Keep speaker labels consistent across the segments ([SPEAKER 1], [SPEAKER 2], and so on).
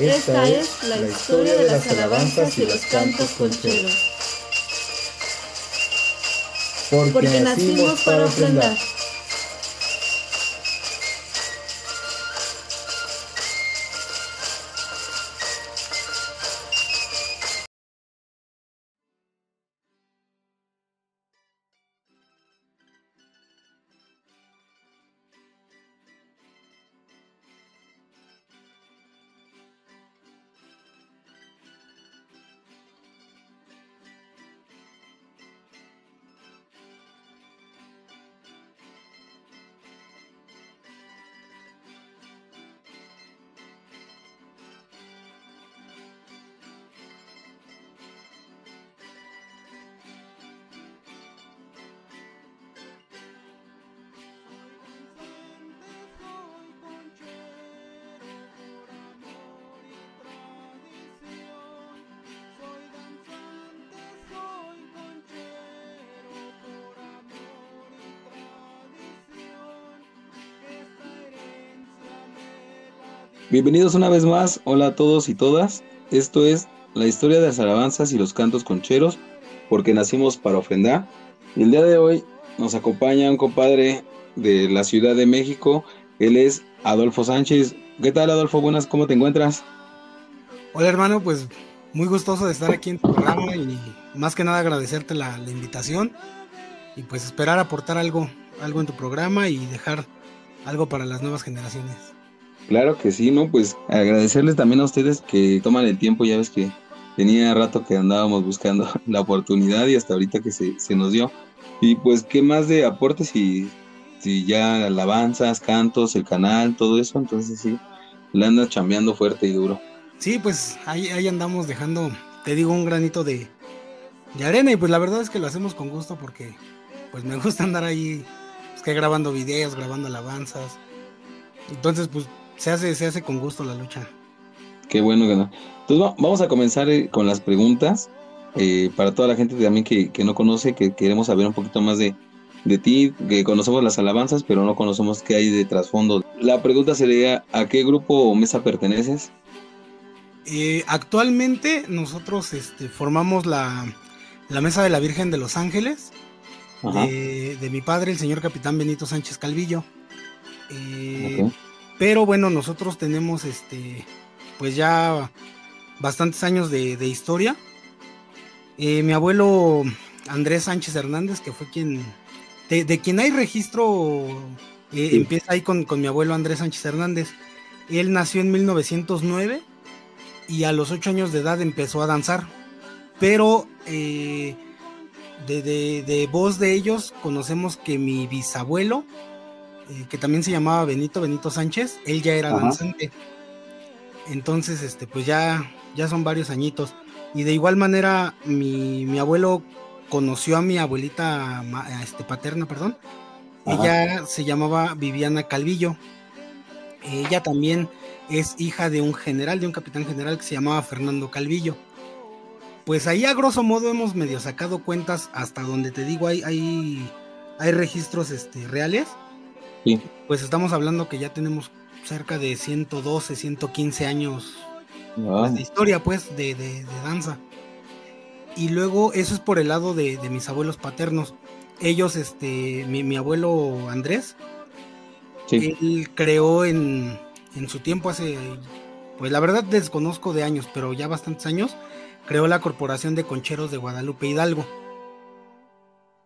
[SPEAKER 1] Esta es la historia de las alabanzas y los cantos concheros. Porque nacimos para ofrendar.
[SPEAKER 2] Bienvenidos una vez más, hola a todos y todas. Esto es la historia de las alabanzas y los cantos concheros, porque nacimos para ofrendar. Y el día de hoy nos acompaña un compadre de la Ciudad de México. Él es Adolfo Sánchez. ¿Qué tal, Adolfo? Buenas, ¿cómo te encuentras?
[SPEAKER 3] Hola, hermano, pues muy gustoso de estar aquí en tu programa y más que nada agradecerte la, invitación y pues esperar aportar algo, algo en tu programa y dejar algo para las nuevas generaciones.
[SPEAKER 2] Claro que sí, ¿no? Pues agradecerles también a ustedes que toman el tiempo, ya ves que tenía rato que andábamos buscando la oportunidad y hasta ahorita que se, nos dio. Y pues, ¿qué más de aportes si, si ya alabanzas, cantos, el canal, todo eso? Entonces sí, le anda chambeando fuerte y duro.
[SPEAKER 3] Sí, pues ahí, ahí andamos dejando, te digo, un granito de, de arena y pues la verdad es que lo hacemos con gusto porque pues me gusta andar ahí, pues, que grabando videos, grabando alabanzas. Entonces, pues se hace, se hace con gusto la lucha.
[SPEAKER 2] Qué bueno que no. Entonces vamos a comenzar eh, con las preguntas. Eh, para toda la gente también que, no conoce, que queremos saber un poquito más de, ti, que conocemos las alabanzas, pero no conocemos qué hay de trasfondo. La pregunta sería, ¿a qué grupo o mesa perteneces?
[SPEAKER 3] Eh, actualmente nosotros este, formamos la, Mesa de la Virgen de los Ángeles, de, mi padre, el señor capitán Benito Sánchez Calvillo. Pero bueno, nosotros tenemos este, pues ya bastantes años de, historia. Eh, mi abuelo Andrés Sánchez Hernández, que fue quien, de, quien hay registro, eh, empieza ahí con, mi abuelo Andrés Sánchez Hernández. Él nació en 1909 y a los 8 años de edad empezó a danzar. Pero eh, de, de, voz de ellos conocemos que mi bisabuelo eh, que también se llamaba Benito Benito Sánchez, él ya era danzante. Entonces, este, pues ya, ya son varios añitos. Y de igual manera, mi, abuelo conoció a mi abuelita este, paterna, perdón. Ella se llamaba Viviana Calvillo. Ella también es hija de un general, de un capitán general que se llamaba Fernando Calvillo. Pues ahí a grosso modo hemos medio sacado cuentas hasta donde te digo hay, hay, hay registros este, reales pues estamos hablando que ya tenemos cerca de 112, 115 años pues, de historia, pues, de, danza. Y luego, eso es por el lado de, mis abuelos paternos. Ellos, este, mi, abuelo Andrés, él creó en, en su tiempo hace, pues la verdad desconozco de años, pero ya bastantes años, creó la Corporación de Concheros de Guadalupe Hidalgo.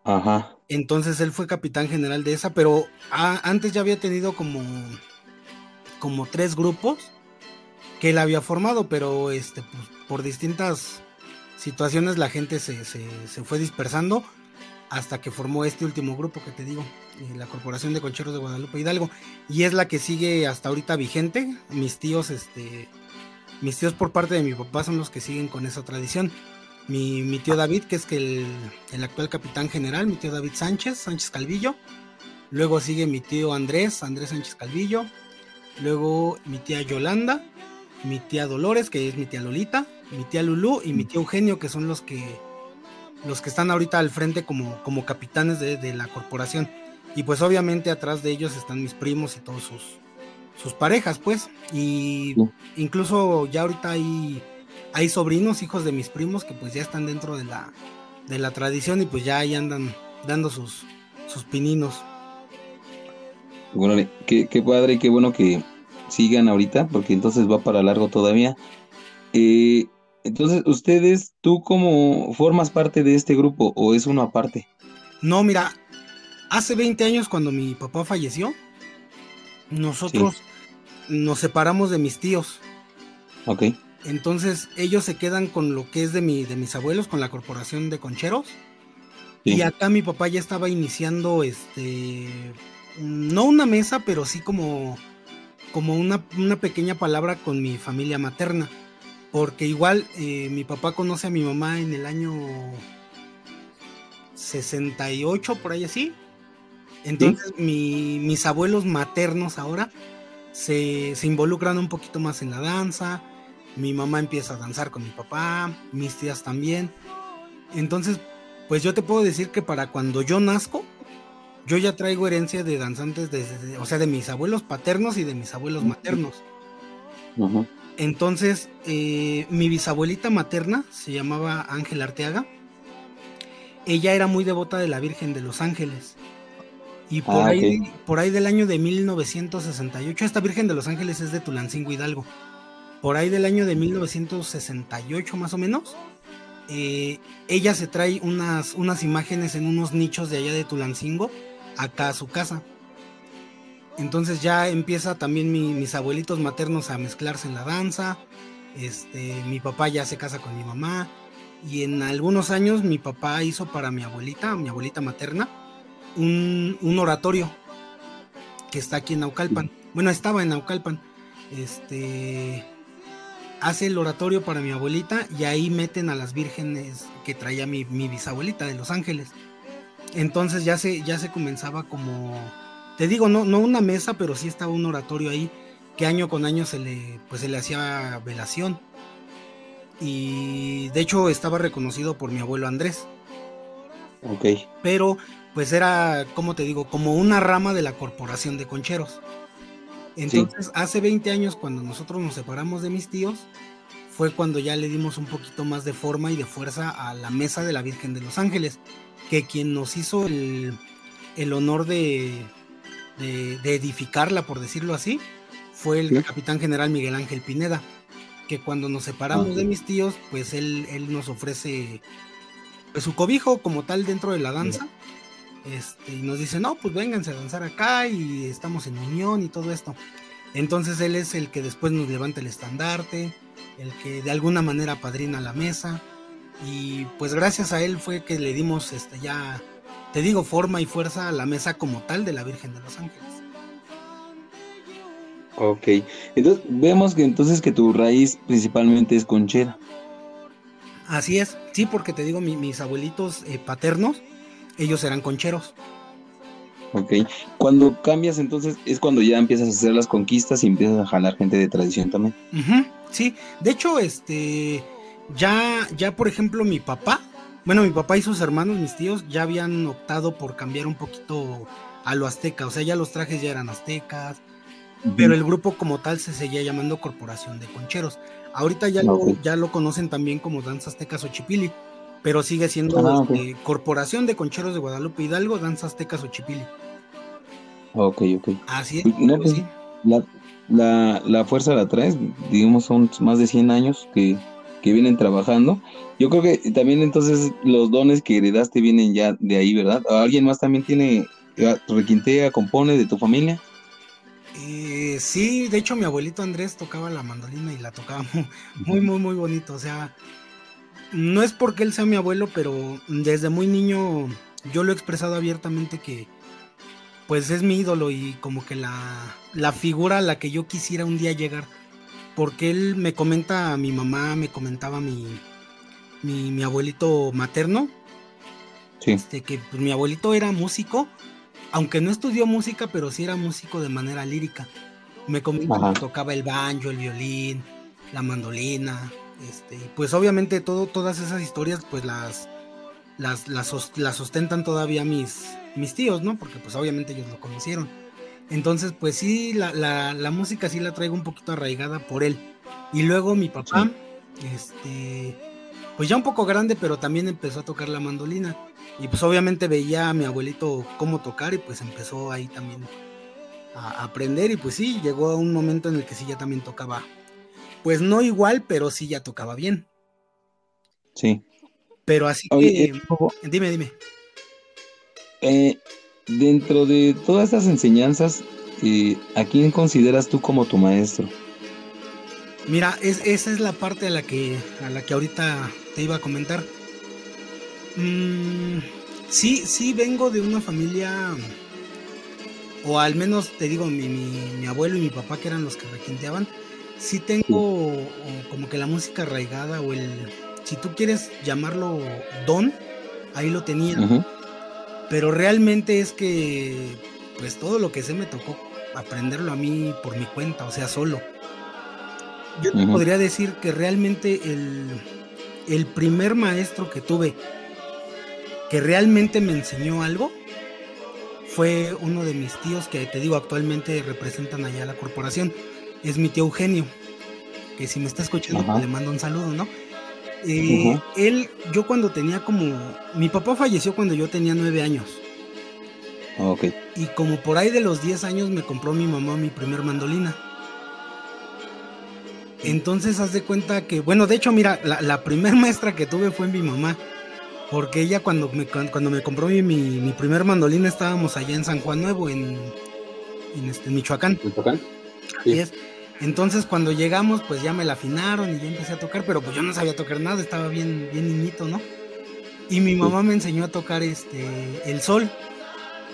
[SPEAKER 2] Ajá.
[SPEAKER 3] Entonces él fue capitán general de esa, pero antes ya había tenido como, como tres grupos que él había formado, pero este, pues, por distintas situaciones la gente se, fue dispersando hasta que formó este último grupo que te digo, eh, la Corporación de Concheros de Guadalupe Hidalgo, y es la que sigue hasta ahorita vigente. Mis tíos, este, mis tíos por parte de mi papá son los que siguen con esa tradición mi, tío David, que es que el, actual capitán general, mi tío David Sánchez, Sánchez Calvillo. Luego sigue mi tío Andrés, Andrés Sánchez Calvillo. Luego mi tía Yolanda, mi tía Dolores, que es mi tía Lolita, mi tía Lulú y mi tío Eugenio, que son los que los que están ahorita al frente como, como capitanes de, la corporación. Y pues obviamente atrás de ellos están mis primos y todos sus, sus parejas, pues. Y incluso ya ahorita hay, hay sobrinos, hijos de mis primos, que pues ya están dentro de la, de la tradición y pues ya ahí andan dando sus, sus pininos.
[SPEAKER 2] Bueno, qué, qué padre qué bueno que sigan ahorita, porque entonces va para largo todavía. Eh, entonces, ustedes, ¿tú cómo formas parte de este grupo o es uno aparte?
[SPEAKER 3] No, mira, hace 20 años cuando mi papá falleció, nosotros nos separamos de mis tíos.
[SPEAKER 2] Ok.
[SPEAKER 3] Entonces ellos se quedan con lo que es de, mi, de mis abuelos, con la corporación de concheros. Y acá mi papá ya estaba iniciando, este, no una mesa, pero sí como, como una, una pequeña palabra con mi familia materna porque igual eh, mi papá conoce a mi mamá en el año 68, por ahí así. Entonces mis abuelos maternos ahora se, se, involucran un poquito más en la danza. Mi mamá empieza a danzar con mi papá, mis tías también. Entonces, pues yo te puedo decir que para cuando yo nazco, yo ya traigo herencia de danzantes, desde, o sea, de mis abuelos paternos y de mis abuelos maternos. Entonces, eh, mi bisabuelita materna se llamaba Ángel Arteaga. Ella era muy devota de la Virgen de los Ángeles. Y por, ah, ahí, por ahí del año de 1968, esta Virgen de los Ángeles es de Tulancingo Hidalgo. Por ahí del año de 1968 más o menos, eh, ella se trae unas, unas imágenes en unos nichos de allá de Tulancingo acá a su casa. Entonces ya empieza también mis abuelitos maternos a mezclarse en la danza. Este, mi papá ya se casa con mi mamá. Y en algunos años mi papá hizo para mi abuelita, mi abuelita materna, un, oratorio que está aquí en Naucalpan. Bueno, estaba en Naucalpan. Este hace el oratorio para mi abuelita y ahí meten a las vírgenes que traía mi, mi bisabuelita de Los Ángeles. Entonces ya se, ya se comenzaba como te digo, no, no una mesa, pero sí estaba un oratorio ahí que año con año se le, pues se le hacía velación. Y de hecho estaba reconocido por mi abuelo Andrés.
[SPEAKER 2] Ok.
[SPEAKER 3] Pero pues era, como te digo, como una rama de la corporación de concheros. Entonces, hace 20 años, cuando nosotros nos separamos de mis tíos, fue cuando ya le dimos un poquito más de forma y de fuerza a la mesa de la Virgen de los Ángeles, que quien nos hizo el, el honor de, de, edificarla, por decirlo así, fue el capitán general Miguel Ángel Pineda, que cuando nos separamos ah, de mis tíos, pues él, él nos ofrece pues, su cobijo como tal dentro de la danza. Este, y nos dice, no, pues vénganse a danzar acá y estamos en unión y todo esto. Entonces él es el que después nos levanta el estandarte, el que de alguna manera padrina la mesa. Y pues gracias a él fue que le dimos este, ya te digo, forma y fuerza a la mesa como tal de la Virgen de los Ángeles.
[SPEAKER 2] Ok, entonces vemos que entonces que tu raíz principalmente es conchera.
[SPEAKER 3] Así es, sí, porque te digo, mis abuelitos eh, paternos, ellos eran concheros.
[SPEAKER 2] Ok, cuando cambias entonces es cuando ya empiezas a hacer las conquistas y empiezas a jalar gente de tradición también.
[SPEAKER 3] sí, de hecho, este, ya, ya por ejemplo mi papá, bueno, mi papá y sus hermanos, mis tíos, ya habían optado por cambiar un poquito a lo azteca, o sea, ya los trajes ya eran aztecas, pero el grupo como tal se seguía llamando Corporación de Concheros. Ahorita ya, lo, ya lo conocen también como Danza Aztecas Ochipili, pero sigue siendo ah, este, Corporación de Concheros de Guadalupe Hidalgo, Danza Aztecas Ochipili.
[SPEAKER 2] Ok, ok.
[SPEAKER 3] Así es.
[SPEAKER 2] Pues, la, la, la, fuerza la traes, digamos, son más de 100 años que que vienen trabajando. Yo creo que también entonces los dones que heredaste vienen ya de ahí, ¿verdad? ¿Alguien más también tiene, requintea, compone de tu familia?
[SPEAKER 3] Eh, sí, de hecho mi abuelito Andrés tocaba la mandolina y la tocaba muy, muy, muy, bonito. O sea, no es porque él sea mi abuelo, pero desde muy niño yo lo he expresado abiertamente que pues es mi ídolo y como que la, la figura a la que yo quisiera un día llegar. Porque él me comenta a mi mamá, me comentaba mi, mi, abuelito materno, este, que pues, mi abuelito era músico, aunque no estudió música, pero sí era músico de manera lírica. Me comenta que tocaba el banjo, el violín, la mandolina, este, pues obviamente todo, todas esas historias pues las, las, las, las sostentan todavía mis, mis tíos, ¿no? Porque pues obviamente ellos lo conocieron. Entonces, pues sí, la, la, la, música sí la traigo un poquito arraigada por él. Y luego mi papá, este, pues ya un poco grande, pero también empezó a tocar la mandolina. Y pues obviamente veía a mi abuelito cómo tocar y pues empezó ahí también a aprender. Y pues sí, llegó a un momento en el que sí ya también tocaba. Pues no igual, pero sí ya tocaba bien.
[SPEAKER 2] Sí.
[SPEAKER 3] Pero así que. Eh, dime, dime.
[SPEAKER 2] Eh, dentro de todas estas enseñanzas, eh, ¿a quién consideras tú como tu maestro?
[SPEAKER 3] Mira, esa es la parte a la que, a la que ahorita te iba a comentar. Mm, sí, sí vengo de una familia, o al menos te digo, mi, mi, abuelo y mi papá que eran los que requinteaban, sí tengo como que la música arraigada o el, si tú quieres llamarlo don, ahí lo tenía. Pero realmente es que, pues todo lo que sé me tocó aprenderlo a mí por mi cuenta, o sea, solo. Yo te podría decir que realmente el, el primer maestro que tuve que realmente me enseñó algo fue uno de mis tíos que te digo actualmente representan allá la corporación. Es mi tío Eugenio, que si me está escuchando le mando un saludo, ¿no? Eh, él, yo cuando tenía como, mi papá falleció cuando yo tenía nueve años.
[SPEAKER 2] Ah, ok.
[SPEAKER 3] Y como por ahí de los diez años me compró mi mamá mi primer mandolina. Entonces haz de cuenta que, bueno, de hecho, mira, la, la primer maestra que tuve fue mi mamá. Porque ella cuando me, cuando me compró mi, mi, primer mandolina estábamos allá en San Juan Nuevo, en, en este, Michoacán.
[SPEAKER 2] ¿Michoacán?
[SPEAKER 3] Sí. es. Entonces cuando llegamos, pues ya me la afinaron y ya empecé a tocar, pero pues yo no sabía tocar nada, estaba bien, bien niñito, ¿no? Y mi mamá me enseñó a tocar este el sol,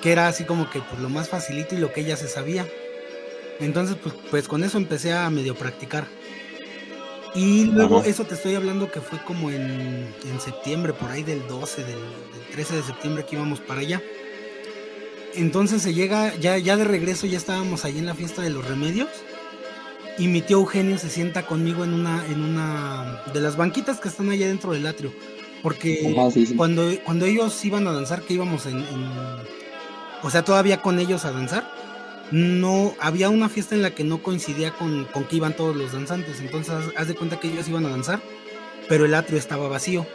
[SPEAKER 3] que era así como que pues lo más facilito y lo que ella se sabía. Entonces, pues, pues con eso empecé a medio practicar. Y luego, eso te estoy hablando que fue como en, septiembre, por ahí del 12, del, 13 de septiembre que íbamos para allá. Entonces se llega, ya, ya de regreso, ya estábamos ahí en la fiesta de los remedios. Y mi tío Eugenio se sienta conmigo en una, en una de las banquitas que están allá dentro del atrio. Porque Cuando, cuando ellos iban a danzar, que íbamos en, O sea, todavía con ellos a danzar, no había una fiesta en la que no coincidía con, que iban todos los danzantes. Entonces, haz de cuenta que ellos iban a danzar, pero el atrio estaba vacío.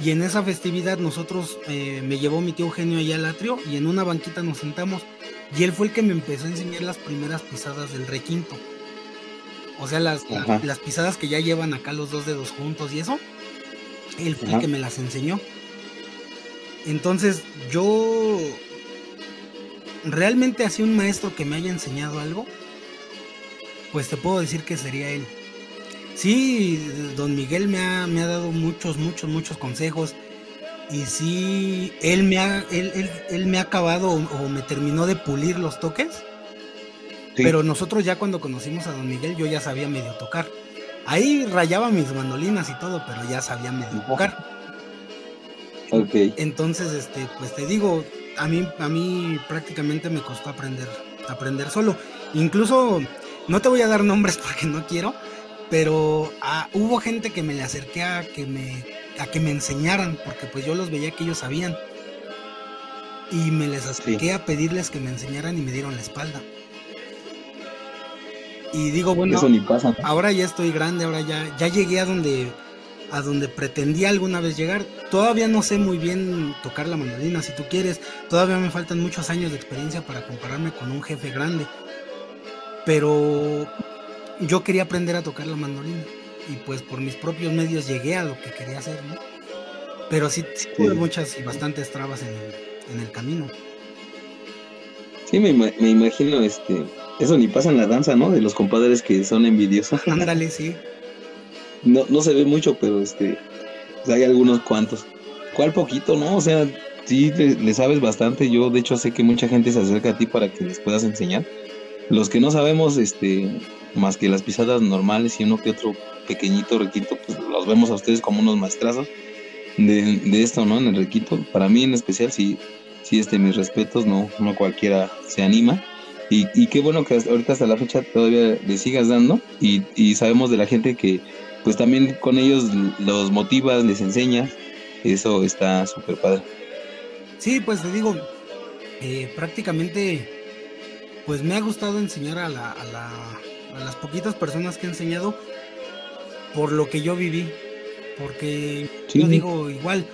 [SPEAKER 3] Y en esa festividad nosotros, eh, me llevó mi tío Eugenio allá al atrio y en una banquita nos sentamos. Y él fue el que me empezó a enseñar las primeras pisadas del requinto. O sea, las, las pisadas que ya llevan acá los dos dedos juntos y eso. Él fue el que me las enseñó. Entonces, yo realmente así un maestro que me haya enseñado algo, pues te puedo decir que sería él. Sí, don Miguel me ha, me ha dado muchos, muchos, muchos consejos. Y sí, él me ha, él, él, me ha acabado o, me terminó de pulir los toques. Pero nosotros ya cuando conocimos a don Miguel, yo ya sabía medio tocar. Ahí rayaba mis mandolinas y todo, pero ya sabía medio tocar.
[SPEAKER 2] Okay.
[SPEAKER 3] Entonces, este, pues te digo, a mí, a mí prácticamente me costó aprender, aprender solo. Incluso, no te voy a dar nombres porque no quiero, pero ah, hubo gente que me le acerqué a que me, a que me enseñaran, porque pues yo los veía que ellos sabían. Y me les acerqué a pedirles que me enseñaran y me dieron la espalda. Y digo, bueno, ahora ya estoy grande, ahora ya, ya llegué a donde a donde pretendía alguna vez llegar. Todavía no sé muy bien tocar la mandolina, si tú quieres. Todavía me faltan muchos años de experiencia para compararme con un jefe grande. Pero yo quería aprender a tocar la mandolina. Y pues por mis propios medios llegué a lo que quería hacer, ¿no? Pero sí, tuve muchas y bastantes trabas en el, en el camino.
[SPEAKER 2] Sí, me, me, imagino, este, eso ni pasa en la danza, ¿no? De los compadres que son envidiosos.
[SPEAKER 3] Ándale, sí.
[SPEAKER 2] No, no se ve mucho, pero este hay algunos cuantos. ¿Cuál poquito, no? O sea, sí le, sabes bastante. Yo, de hecho, sé que mucha gente se acerca a ti para que les puedas enseñar. Los que no sabemos, este, más que las pisadas normales y uno que otro pequeñito requito, pues los vemos a ustedes como unos maestrazos de, de esto, ¿no? En el requito. Para mí en especial, sí, sí, este, mis respetos, no, no cualquiera se anima. Y, y qué bueno que ahorita hasta la fecha todavía le sigas dando. Y, y sabemos de la gente que pues también con ellos los motivas, les enseñas, eso está súper padre.
[SPEAKER 3] Sí, pues te digo, eh, prácticamente pues me ha gustado enseñar a, la, a, la, a las poquitas personas que he enseñado por lo que yo viví. Porque yo digo igual,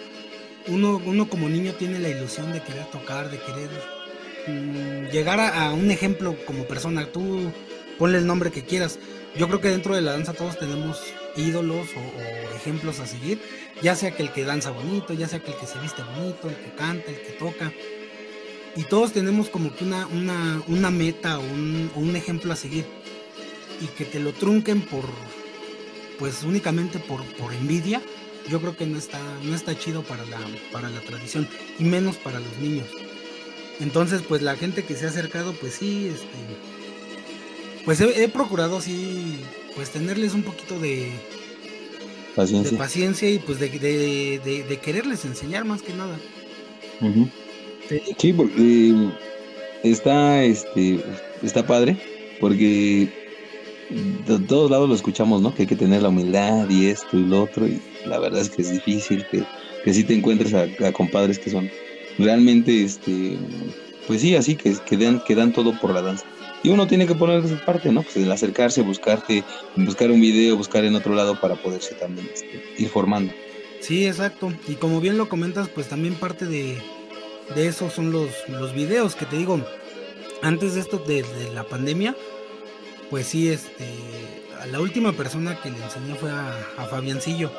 [SPEAKER 3] uno, uno como niño tiene la ilusión de querer tocar, de querer llegar a, un ejemplo como persona. Tú ponle el nombre que quieras. Yo creo que dentro de la danza todos tenemos ídolos o, ejemplos a seguir, ya sea que el que danza bonito, ya sea que el que se viste bonito, el que canta, el que toca. Y todos tenemos como que una, una, una meta o un, un ejemplo a seguir. Y que te lo trunquen por, pues únicamente por, por envidia, yo creo que no está, no está chido para la, para la tradición, y menos para los niños. Entonces, pues la gente que se ha acercado, pues sí, este, pues he, procurado sí, pues tenerles un poquito de paciencia, de paciencia y pues de, de, quererles enseñar más que nada.
[SPEAKER 2] Sí, porque está, este, está padre, porque de todos lados lo escuchamos, ¿no? Que hay que tener la humildad y esto y lo otro, y la verdad es que es difícil, que, que sí te encuentres a, compadres que son realmente, este, pues sí, así, que, que, dan, todo por la danza. Y uno tiene que poner su parte, ¿no? Pues el acercarse, buscarte, buscar un video, buscar en otro lado para poderse también este, ir formando.
[SPEAKER 3] Sí, exacto. Y como bien lo comentas, pues también parte de, de eso son los, los videos que te digo. Antes de esto de la pandemia, pues sí, este, a la última persona que le enseñé fue a, Fabiancillo.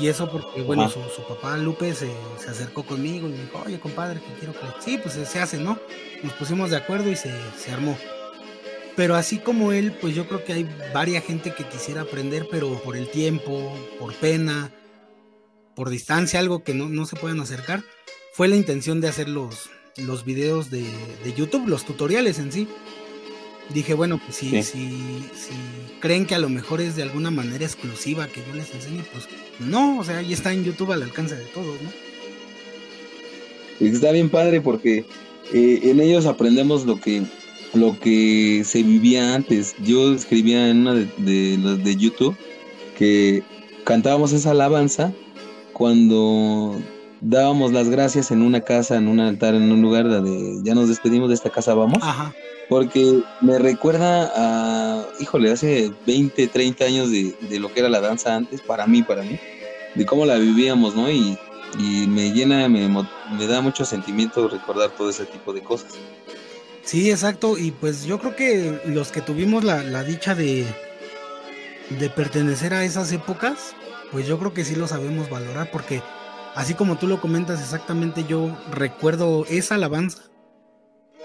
[SPEAKER 3] Y eso porque, bueno, su, papá Lupe se, acercó conmigo y me dijo, oye, compadre, que quiero que... Sí, pues se hace, ¿no? Nos pusimos de acuerdo y se, armó. Pero así como él, pues yo creo que hay varias gente que quisiera aprender, pero por el tiempo, por pena, por distancia, algo que no, no se puedan acercar, fue la intención de hacer los, los videos de, de YouTube, los tutoriales en sí dije, bueno, pues si, si, creen que a lo mejor es de alguna manera exclusiva que yo les enseñe, pues no, o sea, ahí está en YouTube al alcance de todos, ¿no?
[SPEAKER 2] Está bien padre porque eh, en ellos aprendemos lo que lo que se vivía antes. Yo escribía en una de, los de YouTube que cantábamos esa alabanza cuando dábamos las gracias en una casa, en un altar, en un lugar donde ya nos despedimos de esta casa, vamos. Ajá porque me recuerda a, híjole, hace 20, 30 años de, lo que era la danza antes, para mí, para mí, de cómo la vivíamos, ¿no? Y, me llena, me, me da mucho sentimiento recordar todo ese tipo de cosas.
[SPEAKER 3] Sí, exacto, y pues yo creo que los que tuvimos la, la dicha de, de pertenecer a esas épocas, pues yo creo que sí lo sabemos valorar, porque así como tú lo comentas exactamente, yo recuerdo esa alabanza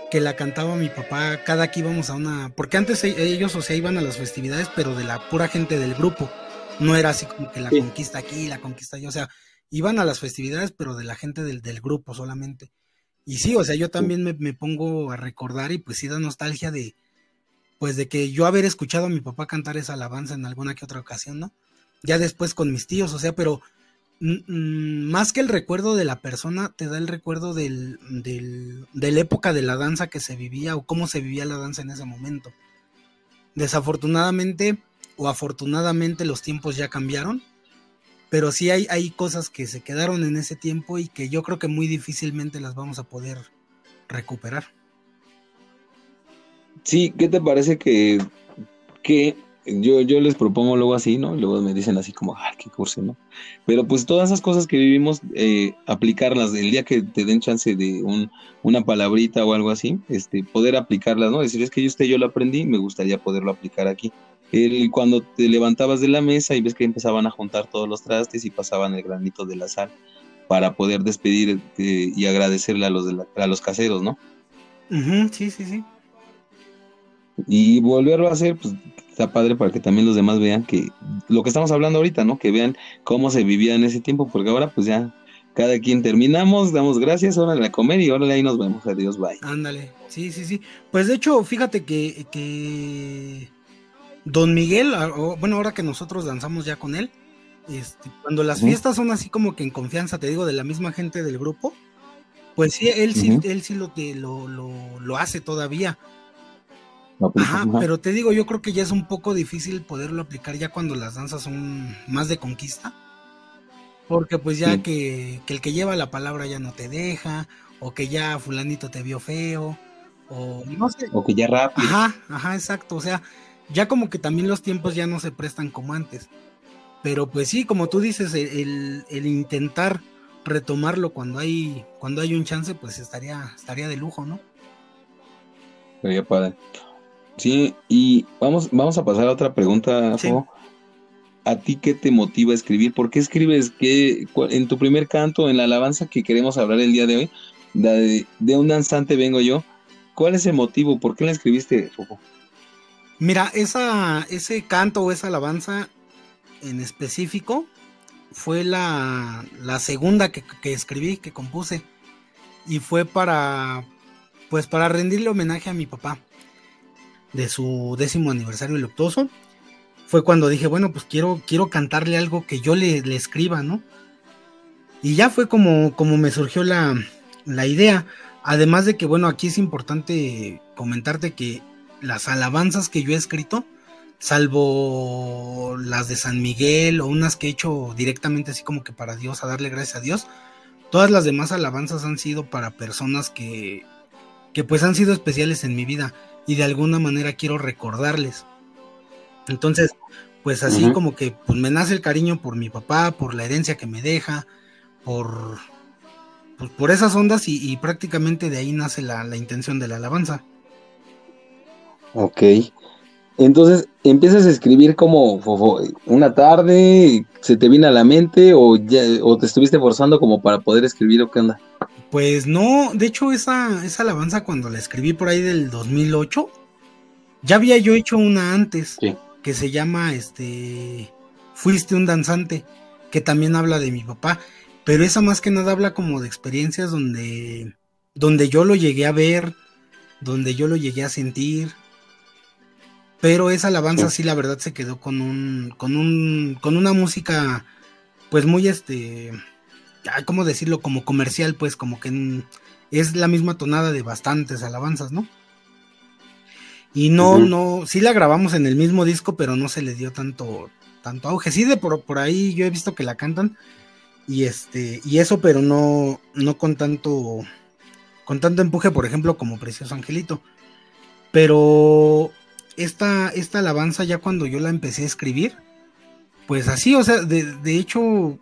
[SPEAKER 3] que la cantaba mi papá cada que íbamos a una... Porque antes e-, ellos, o sea, iban a las festividades, pero de la pura gente del grupo. No era así como que la conquista aquí, la conquista allá. O sea, iban a las festividades, pero de la gente del, del grupo solamente. Y sí, o sea, yo también me, me, pongo a recordar y pues sí da nostalgia de, pues de que yo haber escuchado a mi papá cantar esa alabanza en alguna que otra ocasión, ¿no? Ya después con mis tíos, o sea, pero más que el recuerdo de la persona, te da el recuerdo del, de la época de la danza que se vivía o cómo se vivía la danza en ese momento. Desafortunadamente o afortunadamente los tiempos ya cambiaron, pero sí hay, hay cosas que se quedaron en ese tiempo y que yo creo que muy difícilmente las vamos a poder recuperar.
[SPEAKER 2] Sí, ¿qué te parece que, que yo, yo les propongo luego así, ¿no? Luego me dicen así como, ay, qué curso, ¿no? Pero pues todas esas cosas que vivimos, eh, aplicarlas el día que te den chance de un, una palabrita o algo así, este, poder aplicarlas, ¿no? Decir, es que yo, usted, yo lo aprendí, me gustaría poderlo aplicar aquí. El, cuando te levantabas de la mesa y ves que empezaban a juntar todos los trastes y pasaban el granito de la sal para poder despedir eh, y agradecerle a los, de a los caseros, ¿no?
[SPEAKER 3] sí, sí, sí.
[SPEAKER 2] Y volverlo a hacer, pues está padre para que también los demás vean que lo que estamos hablando ahorita, ¿no? Que vean cómo se vivía en ese tiempo, porque ahora pues ya cada quien terminamos, damos gracias, ahora a comer y ahora ahí nos vemos, adiós, bye.
[SPEAKER 3] Ándale, sí, sí, sí. Pues de hecho, fíjate que, que Don Miguel, bueno, ahora que nosotros danzamos ya con él, este, cuando las fiestas son así como que en confianza, te digo, de la misma gente del grupo, pues sí, él sí, él sí lo, lo, lo, lo hace todavía Ajá, pero te digo, yo creo que ya es un poco difícil poderlo aplicar ya cuando las danzas son más de conquista. Porque pues ya que, el que lleva la palabra ya no te deja, o que ya fulanito te vio feo, o no sé.
[SPEAKER 2] O que ya rápido.
[SPEAKER 3] Ajá, ajá, exacto. O sea, ya como que también los tiempos ya no se prestan como antes. Pero pues sí, como tú dices, el, el intentar retomarlo cuando hay, cuando hay un chance, pues estaría, estaría de lujo, ¿no?
[SPEAKER 2] Sería padre. Sí, y vamos, vamos a pasar a otra pregunta,
[SPEAKER 3] Sí.
[SPEAKER 2] ¿A ti qué te motiva a escribir? ¿Por qué escribes? ¿Qué, en tu primer canto, en la alabanza que queremos hablar el día de hoy, de, de un danzante vengo yo, ¿cuál es el motivo? ¿Por qué la escribiste, Fofo?
[SPEAKER 3] Mira, esa, ese canto o esa alabanza en específico fue la, la segunda que, que escribí, que compuse. Y fue para, pues para rendirle homenaje a mi papá de su décimo aniversario luctuoso. Fue cuando dije, bueno, pues quiero, quiero cantarle algo que yo le, escriba, ¿no? Y ya fue como, como me surgió la, la idea. Además de que, bueno, aquí es importante comentarte que las alabanzas que yo he escrito, salvo las de San Miguel o unas que he hecho directamente así como que para Dios, a darle gracias a Dios, todas las demás alabanzas han sido para personas que, que pues han sido especiales en mi vida y de alguna manera quiero recordarles. Entonces, pues así como que pues me nace el cariño por mi papá, por la herencia que me deja, por, pues, por esas ondas y, y prácticamente de ahí nace la, la intención de la alabanza.
[SPEAKER 2] Ok. Entonces, empiezas a escribir como una tarde, ¿se te viene a la mente o, ya, o te estuviste forzando como para poder escribir o qué onda?
[SPEAKER 3] Pues no, de hecho esa, esa alabanza cuando la escribí por ahí del 2008, ya había yo hecho una antes
[SPEAKER 2] Sí.
[SPEAKER 3] que se llama este Fuiste un danzante, que también habla de mi papá, pero esa más que nada habla como de experiencias donde donde yo lo llegué a ver, donde yo lo llegué a sentir. Pero esa alabanza sí la verdad se quedó con un con un con una música pues muy este ¿cómo decirlo? Como comercial, pues, como que es la misma tonada de bastantes alabanzas, ¿no? Y no, no, sí la grabamos en el mismo disco, pero no se le dio tanto, tanto auge. Sí, de por, por ahí yo he visto que la cantan, y este, y eso, pero no, no con tanto, con tanto empuje, por ejemplo, como Precioso Angelito. Pero esta, esta alabanza, ya cuando yo la empecé a escribir, pues así, o sea, de, de hecho,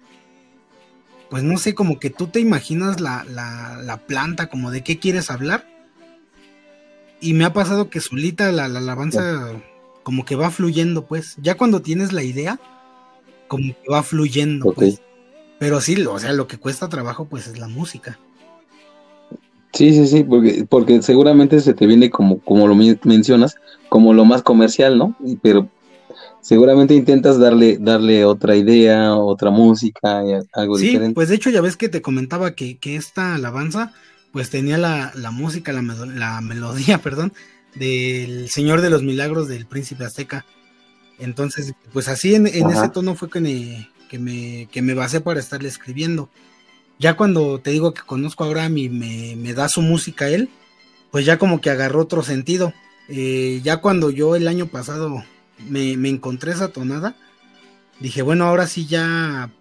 [SPEAKER 3] pues no sé, como que tú te imaginas la, la, la planta, como de qué quieres hablar. Y me ha pasado que solita la, la alabanza como que va fluyendo, pues. Ya cuando tienes la idea, como que va fluyendo, pues. Pero sí, o sea, lo que cuesta trabajo, pues es la música.
[SPEAKER 2] Sí, sí, sí, porque, porque seguramente se te viene como, como lo men- mencionas, como lo más comercial, ¿no? Y- Pero seguramente intentas darle, darle otra idea, otra música, y a- algo
[SPEAKER 3] Sí,
[SPEAKER 2] diferente.
[SPEAKER 3] pues de hecho ya ves que te comentaba que, que esta alabanza pues tenía la, la música, la, melodía, perdón, del Señor de los Milagros del Príncipe Azteca. Entonces, pues así en, ese tono fue que me, que, me, que me basé para estarle escribiendo. Ya cuando te digo que conozco a Abraham y me, me da su música él, pues ya como que agarró otro sentido. Eh, ya cuando yo el año pasado me, me encontré esa tonada, dije, bueno, ahora sí ya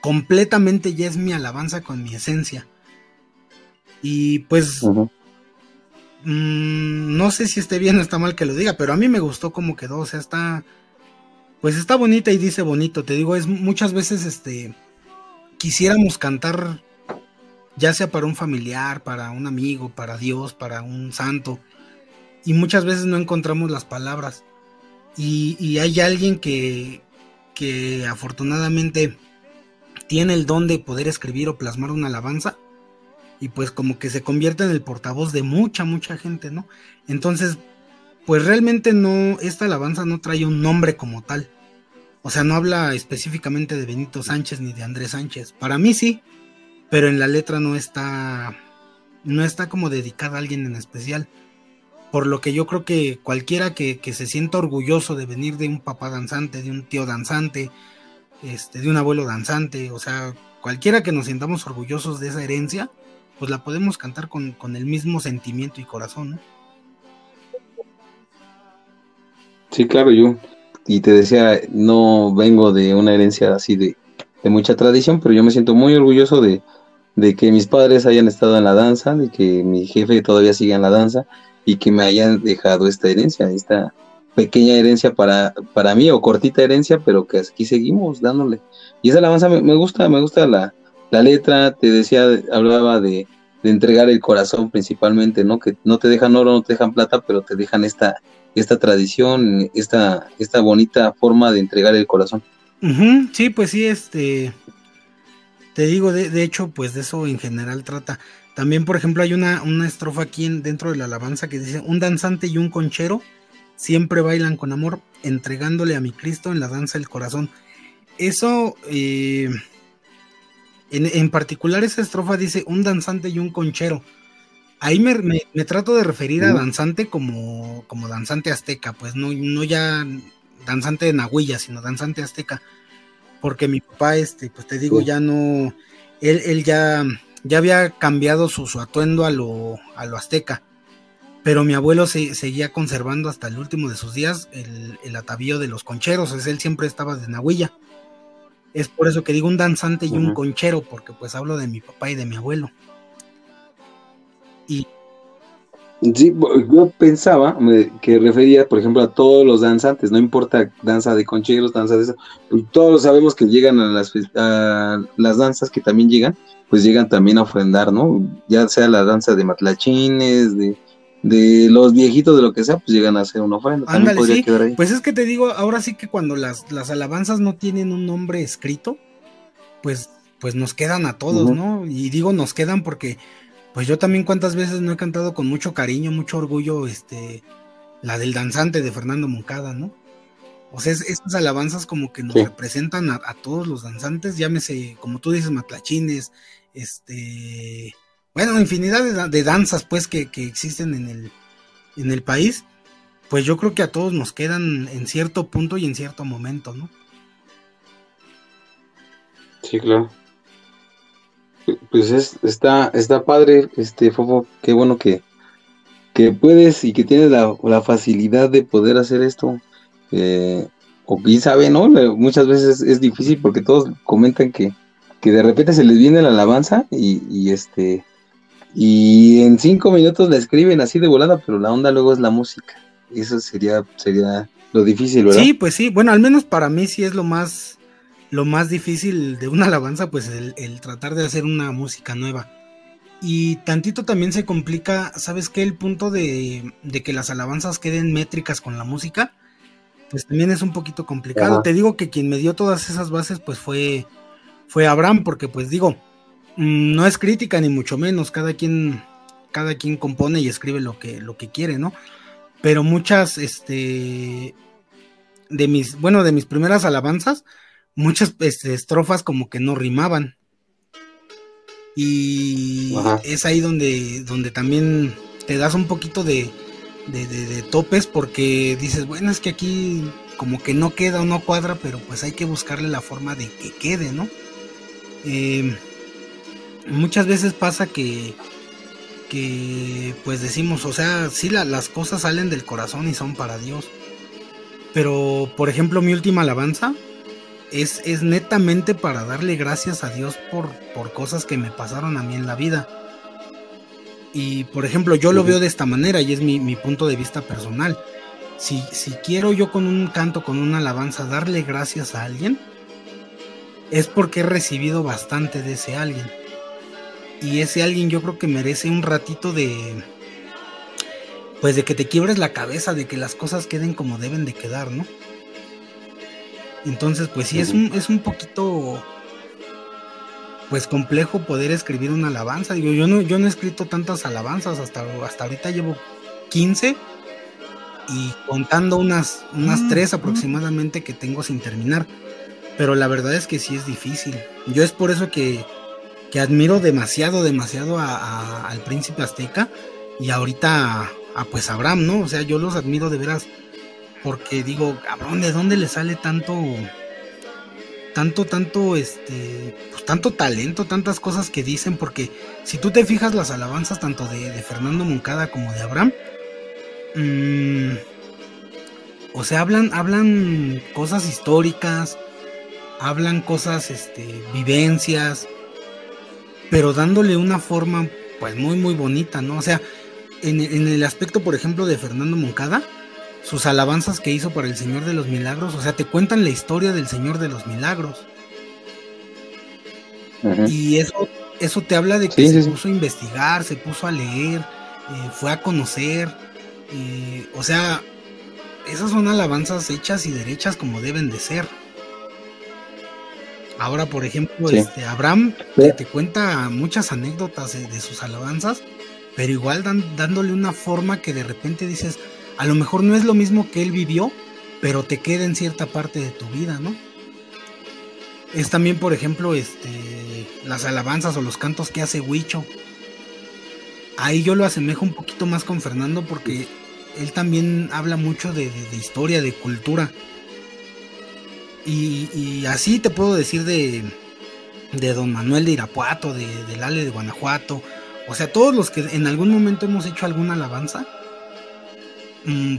[SPEAKER 3] completamente ya es mi alabanza con mi esencia. Y pues mm, no sé si esté bien o está mal que lo diga, pero a mí me gustó cómo quedó, o sea, está pues está bonita y dice bonito, te digo, es muchas veces este quisiéramos cantar ya sea para un familiar, para un amigo, para Dios, para un santo, y muchas veces no encontramos las palabras. Y, y hay alguien que, que afortunadamente tiene el don de poder escribir o plasmar una alabanza, y pues como que se convierte en el portavoz de mucha, mucha gente, ¿no? Entonces, pues realmente no, esta alabanza no trae un nombre como tal. O sea, no habla específicamente de Benito Sánchez ni de Andrés Sánchez. Para mí sí, pero en la letra no está, no está como dedicada a alguien en especial. Por lo que yo creo que cualquiera que, se sienta orgulloso de venir de un papá danzante, de un tío danzante, este, de un abuelo danzante, o sea, cualquiera que nos sintamos orgullosos de esa herencia, pues la podemos cantar con, el mismo sentimiento y corazón.
[SPEAKER 2] Sí, claro, yo. Y te decía, no vengo de una herencia así de, mucha tradición, pero yo me siento muy orgulloso de que mis padres hayan estado en la danza, de que mi jefe todavía siga en la danza y que me hayan dejado esta herencia, esta pequeña herencia para, para mí o cortita herencia, pero que aquí seguimos dándole. Y esa alabanza me, me gusta, me gusta la, la letra, te decía, hablaba de, de entregar el corazón principalmente, ¿no? Que no te dejan oro, no te dejan plata, pero te dejan esta, esta tradición, esta, esta bonita forma de entregar el corazón.
[SPEAKER 3] Sí, pues sí, este, te digo, de, hecho, pues de eso en general trata. También, por ejemplo, hay una, una estrofa aquí en, dentro de la alabanza que dice, un danzante y un conchero siempre bailan con amor, entregándole a mi Cristo en la danza del corazón. Eso, eh, en, particular esa estrofa dice un danzante y un conchero. Ahí me, trato de referir a danzante como, como danzante azteca, pues no, no ya danzante de Nahuilla, sino danzante azteca. Porque mi papá, este, pues te digo, ya no, él, él ya, ya había cambiado su, atuendo a lo, a lo azteca. Pero mi abuelo se, seguía conservando hasta el último de sus días el, el atavío de los concheros, es, él siempre estaba de Nahuilla. Es por eso que digo un danzante y un conchero, porque pues hablo de mi papá y de mi abuelo.
[SPEAKER 2] Y Sí, yo pensaba que refería, por ejemplo, a todos los danzantes, no importa danza de concheros, danza de eso, pues, todos sabemos que llegan a las, a las danzas que también llegan, pues llegan también a ofrendar, ¿no? Ya sea la danza de matlachines, de, de los viejitos, de lo que sea, pues llegan a hacer una ofrenda.
[SPEAKER 3] Pues es que te digo, ahora sí que cuando las, las alabanzas no tienen un nombre escrito, pues, pues nos quedan a todos, ¿no? Y digo nos quedan porque, pues yo también cuántas veces no he cantado con mucho cariño, mucho orgullo, este, la del danzante de Fernando Moncada, ¿no? O sea, esas alabanzas como que nos representan a, a, todos los danzantes, llámese, como tú dices, matlachines, este, bueno, infinidad de, danzas pues que, existen en el, en el país, pues yo creo que a todos nos quedan en cierto punto y en cierto momento, ¿no?
[SPEAKER 2] Sí, claro. Pues es, está, está padre, este Fofo, qué bueno que, que puedes y que tienes la, facilidad de poder hacer esto. Eh, o quién sabe, ¿no? Muchas veces es difícil porque todos comentan que, que de repente se les viene la alabanza y, y este y en cinco minutos la escriben así de volada, pero la onda luego es la música. Eso sería, sería lo difícil, ¿verdad?
[SPEAKER 3] Sí, pues sí. Bueno, al menos para mí sí es lo más, lo más difícil de una alabanza, pues el, tratar de hacer una música nueva. Y tantito también se complica, ¿sabes qué? El punto de, de que las alabanzas queden métricas con la música, pues también es un poquito complicado. Te digo que quien me dio todas esas bases, pues fue, fue Abraham, porque pues digo, Mm, no es crítica ni mucho menos, cada quien, cada quien compone y escribe lo que, lo que quiere, ¿no? Pero muchas, este, de mis, bueno, de mis primeras alabanzas, muchas este, estrofas como que no rimaban. Y es ahí donde, donde también te das un poquito de, de, de, topes porque dices, bueno, es que aquí como que no queda o no cuadra, pero pues hay que buscarle la forma de que quede, ¿no? Eh, muchas veces pasa que, que pues decimos, o sea, sí las cosas salen del corazón y son para Dios. Pero, por ejemplo, mi última alabanza es, es netamente para darle gracias a Dios por, por cosas que me pasaron a mí en la vida. Y, por ejemplo, yo lo veo de esta manera y es mi, mi punto de vista personal. Si, si quiero yo con un canto, con una alabanza, darle gracias a alguien, es porque he recibido bastante de ese alguien y ese alguien yo creo que merece un ratito de pues de que te quiebres la cabeza, de que las cosas queden como deben de quedar, ¿no? Entonces, pues sí, es, un, es un poquito pues complejo poder escribir una alabanza. Digo, yo no, yo no he escrito tantas alabanzas, hasta, hasta ahorita llevo 15 y contando unas, unas mm, 3 aproximadamente que tengo sin terminar. Pero la verdad es que sí es difícil. Yo es por eso que que admiro demasiado, demasiado al príncipe azteca y ahorita a, pues Abraham, ¿no? O sea, yo los admiro de veras porque digo, cabrón, ¿de dónde le sale tanto, tanto, tanto, este, pues tanto talento, tantas cosas que dicen? Porque si tú te fijas las alabanzas tanto de, Fernando Moncada como de Abraham, mm, o sea, hablan, hablan cosas históricas, hablan cosas, este, vivencias, pero dándole una forma pues muy muy bonita, ¿no? O sea, en, en, el aspecto, por ejemplo, de Fernando Moncada, sus alabanzas que hizo para el Señor de los Milagros, o sea, te cuentan la historia del Señor de los Milagros. Y eso, eso te habla de que se puso a investigar, se puso a leer, eh, fue a conocer, eh, o sea, esas son alabanzas hechas y derechas como deben de ser. Ahora, por ejemplo, este Abraham te cuenta muchas anécdotas de, sus alabanzas, pero igual dándole una forma que de repente dices, a lo mejor no es lo mismo que él vivió, pero te queda en cierta parte de tu vida, ¿no? Es también, por ejemplo, este, las alabanzas o los cantos que hace Huicho. Ahí yo lo asemejo un poquito más con Fernando porque él también habla mucho de, historia, de cultura. Y, así te puedo decir de, de Don Manuel de Irapuato, de, del Ale de Guanajuato. O sea, todos los que en algún momento hemos hecho alguna alabanza,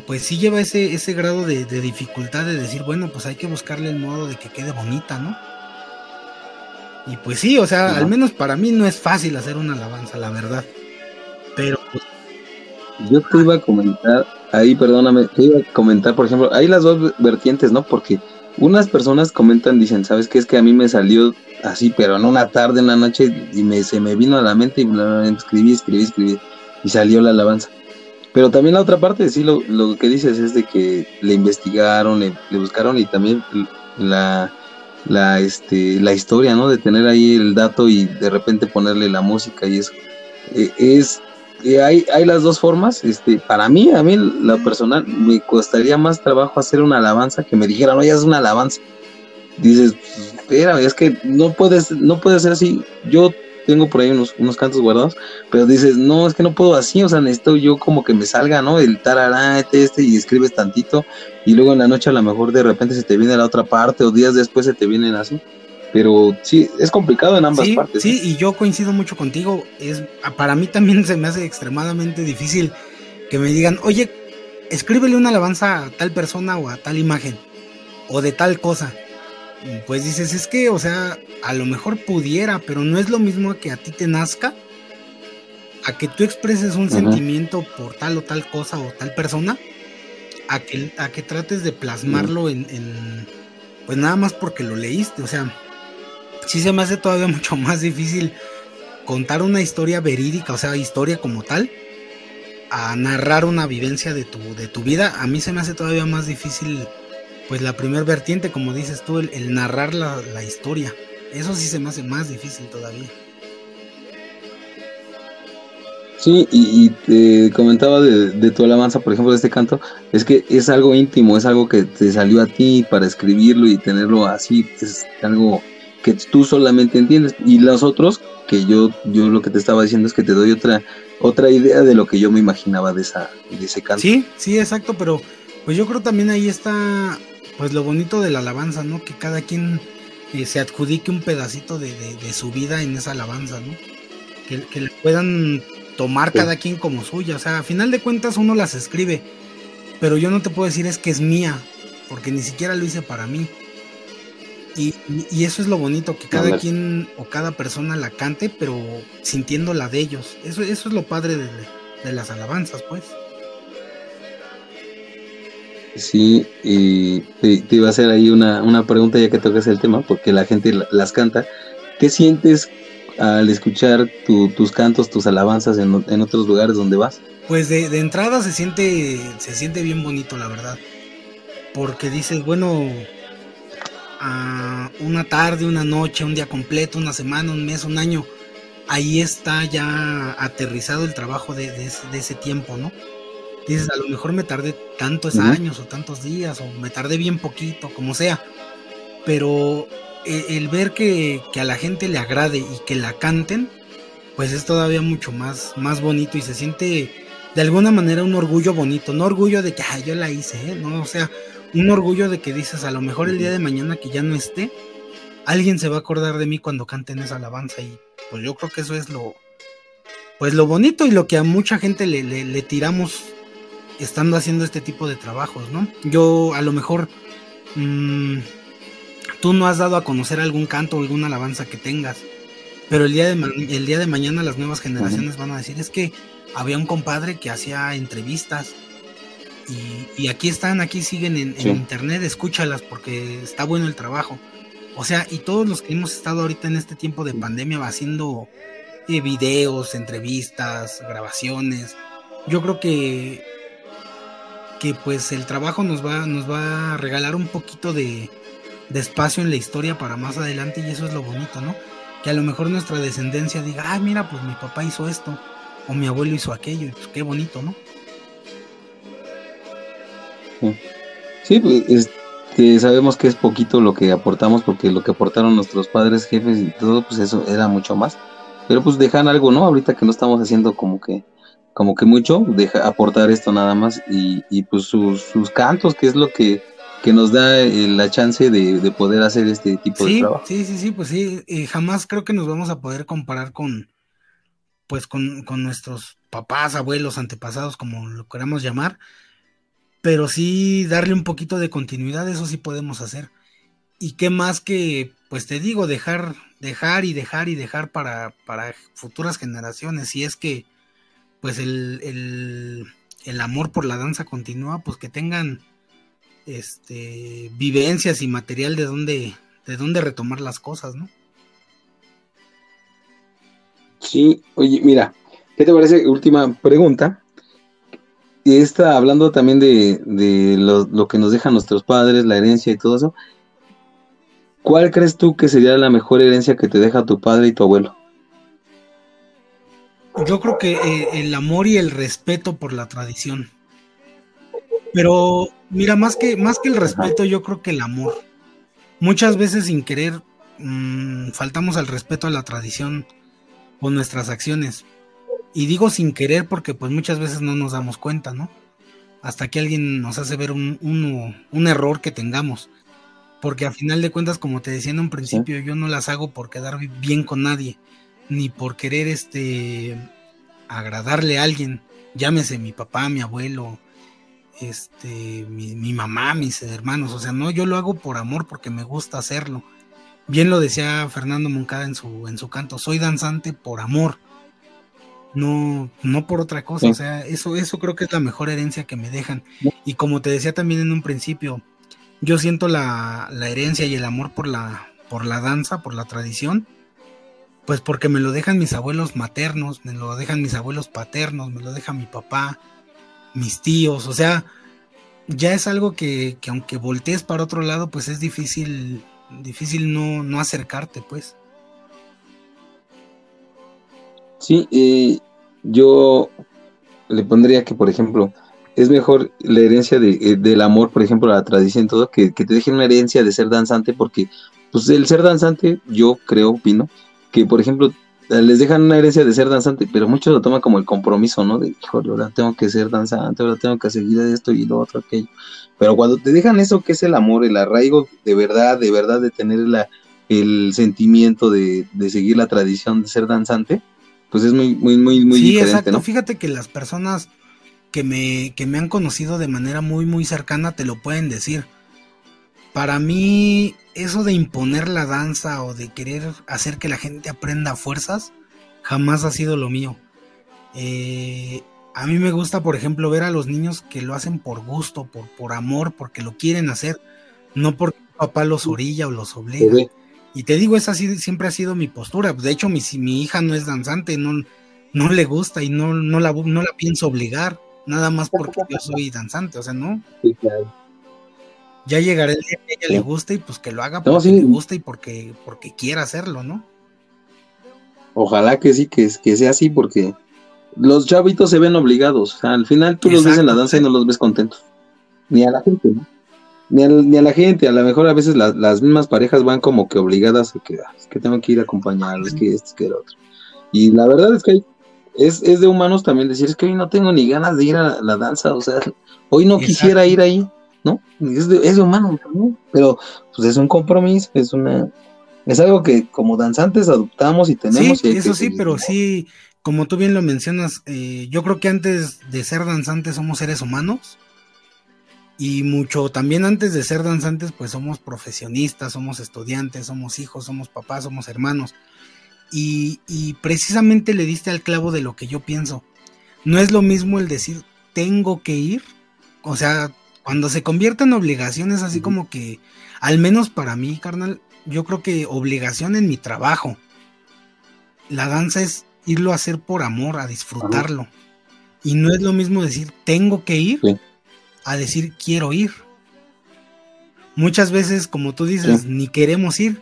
[SPEAKER 3] pues sí lleva ese, ese grado de, dificultad de decir, bueno, pues hay que buscarle el modo de que quede bonita, ¿no? Y pues sí, o sea, al menos para mí no es fácil hacer una alabanza, la verdad. Pero pues,
[SPEAKER 2] yo te iba a comentar, ahí perdóname, te iba a comentar, por ejemplo, hay las dos vertientes, ¿no? Porque unas personas comentan, dicen, ¿sabes qué? Es que a mí me salió así, pero en una tarde, en la noche, y me, se me vino a la mente y escribí, escribí, escribí, y salió la alabanza. Pero también la otra parte, sí, lo, lo que dices es de que le investigaron, le, buscaron y también la, la, este, la historia, ¿no? De tener ahí el dato y de repente ponerle la música y eso. E, es hay, hay las dos formas. Este, para mí, a mí, la personal, me costaría más trabajo hacer una alabanza que me dijeran, oye, es una alabanza. Dices, espera, es que no puedes, no puede ser así. Yo tengo por ahí unos, unos cantos guardados, pero dices, no, es que no puedo así, o sea, necesito yo como que me salga, ¿no? El tarará, este, este, y escribes tantito, y luego en la noche a lo mejor de repente se te viene la otra parte, o días después se te vienen así pero sí, es complicado en ambas partes.
[SPEAKER 3] Sí, y yo coincido mucho contigo. Es, para mí también se me hace extremadamente difícil que me digan, oye, escríbele una alabanza a tal persona o a tal imagen, o de tal cosa. Pues dices, es que, o sea, a lo mejor pudiera, pero no es lo mismo que a ti te nazca, a que tú expreses un sentimiento por tal o tal cosa o tal persona, a que, a que trates de plasmarlo en, en, pues nada más porque lo leíste, o sea, sí se me hace todavía mucho más difícil contar una historia verídica, o sea, historia como tal, a narrar una vivencia de tu, de tu vida. A mí se me hace todavía más difícil, pues la primer vertiente, como dices tú, el, narrar la, historia. Eso sí se me hace más difícil todavía.
[SPEAKER 2] Sí, y, te comentaba de, de, tu alabanza, por ejemplo, de este canto, es que es algo íntimo, es algo que te salió a ti para escribirlo y tenerlo así, es algo que tú solamente entiendes. Y los otros, que yo, yo lo que te estaba diciendo es que te doy otra, otra idea de lo que yo me imaginaba de, esa, de ese canto.
[SPEAKER 3] Sí, sí, exacto, pero pues yo creo también ahí está pues lo bonito de la alabanza, ¿no? Que cada quien eh, se adjudique un pedacito de, su vida en esa alabanza, ¿no? Que, que le puedan tomar cada quien como suya. O sea, a final de cuentas uno las escribe, pero yo no te puedo decir es que es mía, porque ni siquiera lo hice para mí. Y, eso es lo bonito, que cada quien o cada persona la cante, pero sintiendo la de ellos. Eso, eso es lo padre de, las alabanzas, pues.
[SPEAKER 2] Sí, y te, iba a hacer ahí una, pregunta ya que tocas el tema, porque la gente las canta. ¿Qué sientes al escuchar tus cantos, tus alabanzas en, en, otros lugares donde vas?
[SPEAKER 3] Pues de, de entrada se siente, se siente bien bonito, la verdad. Porque dices, bueno, a una tarde, una noche, un día completo, una semana, un mes, un año, ahí está ya aterrizado el trabajo de, ese, tiempo, ¿no? Dices, a lo mejor me tardé tantos años o tantos días, o me tardé bien poquito, como sea, pero e, el, ver que, a la gente le agrade y que la canten, pues es todavía mucho más, más bonito y se siente de alguna manera un orgullo bonito, no orgullo de que yo la hice, ¿eh? no, o sea, un orgullo de que dices, a lo mejor el día de mañana que ya no esté, alguien se va a acordar de mí cuando canten esa alabanza y pues yo creo que eso es lo, pues lo bonito y lo que a mucha gente le, le, tiramos estando haciendo este tipo de trabajos, ¿no? Yo a lo mejor mm, tú no has dado a conocer algún canto o alguna alabanza que tengas pero el día de, el día de mañana las nuevas generaciones van a decir, es que había un compadre que hacía entrevistas y, aquí están, aquí siguen en, internet, escúchalas porque está bueno el trabajo. O sea, y todos los que hemos estado ahorita en este tiempo de pandemia haciendo eh, videos, entrevistas, grabaciones, yo creo que que pues el trabajo nos va, nos va a regalar un poquito de, espacio en la historia para más adelante y eso es lo bonito, ¿no? Que a lo mejor nuestra descendencia diga, ah, mira, pues mi papá hizo esto, o mi abuelo hizo aquello, y pues qué bonito, ¿no?
[SPEAKER 2] Sí, pues que sabemos que es poquito lo que aportamos, porque lo que aportaron nuestros padres, jefes y todo, pues eso era mucho más. Pero pues dejan algo, ¿no? Ahorita que no estamos haciendo como que como que mucho, deja aportar esto nada más y, y pues sus, sus, cantos, que es lo que, que nos da eh, la chance de, de, poder hacer este tipo de trabajo.
[SPEAKER 3] Sí, sí, sí, pues sí, eh, jamás creo que nos vamos a poder comparar con, pues con, con nuestros papás, abuelos, antepasados, como lo queramos llamar, pero sí darle un poquito de continuidad, eso sí podemos hacer. Y qué más que, pues te digo, dejar, dejar y dejar y dejar para, para futuras generaciones, si es que pues el, amor por la danza continúa, pues que tengan este, vivencias y material de dónde, de retomar las cosas, ¿no?
[SPEAKER 2] Sí, oye, mira, ¿qué te parece? Última pregunta. Y está hablando también de, de lo, lo, que nos dejan nuestros padres, la herencia y todo eso. ¿Cuál crees tú que sería la mejor herencia que te deja tu padre y tu abuelo?
[SPEAKER 3] Yo creo que eh, el amor y el respeto por la tradición. Pero mira, más que, más que el respeto, yo creo que el amor. Muchas veces sin querer mmm, faltamos al respeto a la tradición con nuestras acciones. Y digo sin querer porque pues muchas veces no nos damos cuenta, ¿no? Hasta que alguien nos hace ver un, un, un error que tengamos. Porque a final de cuentas, como te decía en un principio, yo no las hago por quedar bien con nadie ni por querer este agradarle a alguien, llámese mi papá, mi abuelo, este, mi, mamá, mis hermanos, o sea, no, yo lo hago por amor, porque me gusta hacerlo. Bien lo decía Fernando Moncada en su, en su canto, soy danzante por amor, no, no por otra cosa, o sea, eso, eso creo que es la mejor herencia que me dejan. Y como te decía también en un principio, yo siento la, la herencia y el amor por la, por la danza, por la tradición, pues porque me lo dejan mis abuelos maternos, me lo dejan mis abuelos paternos, me lo deja mi papá, mis tíos, o sea, ya es algo que, aunque voltees para otro lado, pues es difícil, difícil no, no acercarte, pues.
[SPEAKER 2] Sí, yo le pondría que, por ejemplo, es mejor la herencia de, eh, del amor, por ejemplo, la tradición, todo, que, que te dejen una herencia de ser danzante, porque, pues, el ser danzante, yo creo, opino, que por ejemplo les dejan una herencia de ser danzante, pero muchos lo toman como el compromiso, ¿no? De, híjole, ahora tengo que ser danzante, ahora tengo que seguir esto y lo otro, aquello. Pero cuando te dejan eso, que es el amor, el arraigo de verdad, de verdad, de tener la, el sentimiento de, seguir la tradición de ser danzante, pues es muy, muy, muy, muy sí, diferente, exacto.
[SPEAKER 3] Fíjate que las personas que me, que me han conocido de manera muy, muy cercana te lo pueden decir. Para mí, eso de imponer la danza o de querer hacer que la gente aprenda fuerzas, jamás ha sido lo mío. Eh, a mí me gusta, por ejemplo, ver a los niños que lo hacen por gusto, por, por amor, porque lo quieren hacer, no porque papá los orilla o los obliga. Y te digo, esa siempre ha sido mi postura. De hecho, mi, mi hija no es danzante, no, no le gusta y no, no, la, no la pienso obligar, nada más porque yo soy danzante, o sea, no. Sí, claro ya llegará el día que a ella le guste y pues que lo haga porque le gusta y porque, porque quiera hacerlo, ¿no?
[SPEAKER 2] Ojalá que sí, que, que sea así, porque los chavitos se ven obligados. al final tú los ves en la danza y no los ves contentos. Ni a la gente, ¿no? Ni a, ni a la gente, a lo mejor a veces las mismas parejas van como que obligadas a que, ah, es que tengo que ir a acompañarles, que esto, es que el otro. Y la verdad es que es, es de humanos también decir, es que hoy no tengo ni ganas de ir a la, danza, o sea, hoy no quisiera ir ahí. ¿No? Es de, humano, pero pues es un compromiso, es una es algo que como danzantes adoptamos y tenemos.
[SPEAKER 3] Sí, eso sí, pero sí, como tú bien lo mencionas, eh, yo creo que antes de ser danzantes somos seres humanos y mucho también antes de ser danzantes pues somos profesionistas, somos estudiantes, somos hijos, somos papás, somos hermanos. y, y precisamente le diste al clavo de lo que yo pienso. No es lo mismo el decir tengo que ir, o sea, cuando se convierte en obligación es así como que, al menos para mí, carnal, yo creo que obligación en mi trabajo. La danza es irlo a hacer por amor, a disfrutarlo. Y no es lo mismo decir tengo que ir a decir quiero ir. Muchas veces, como tú dices, ni queremos ir,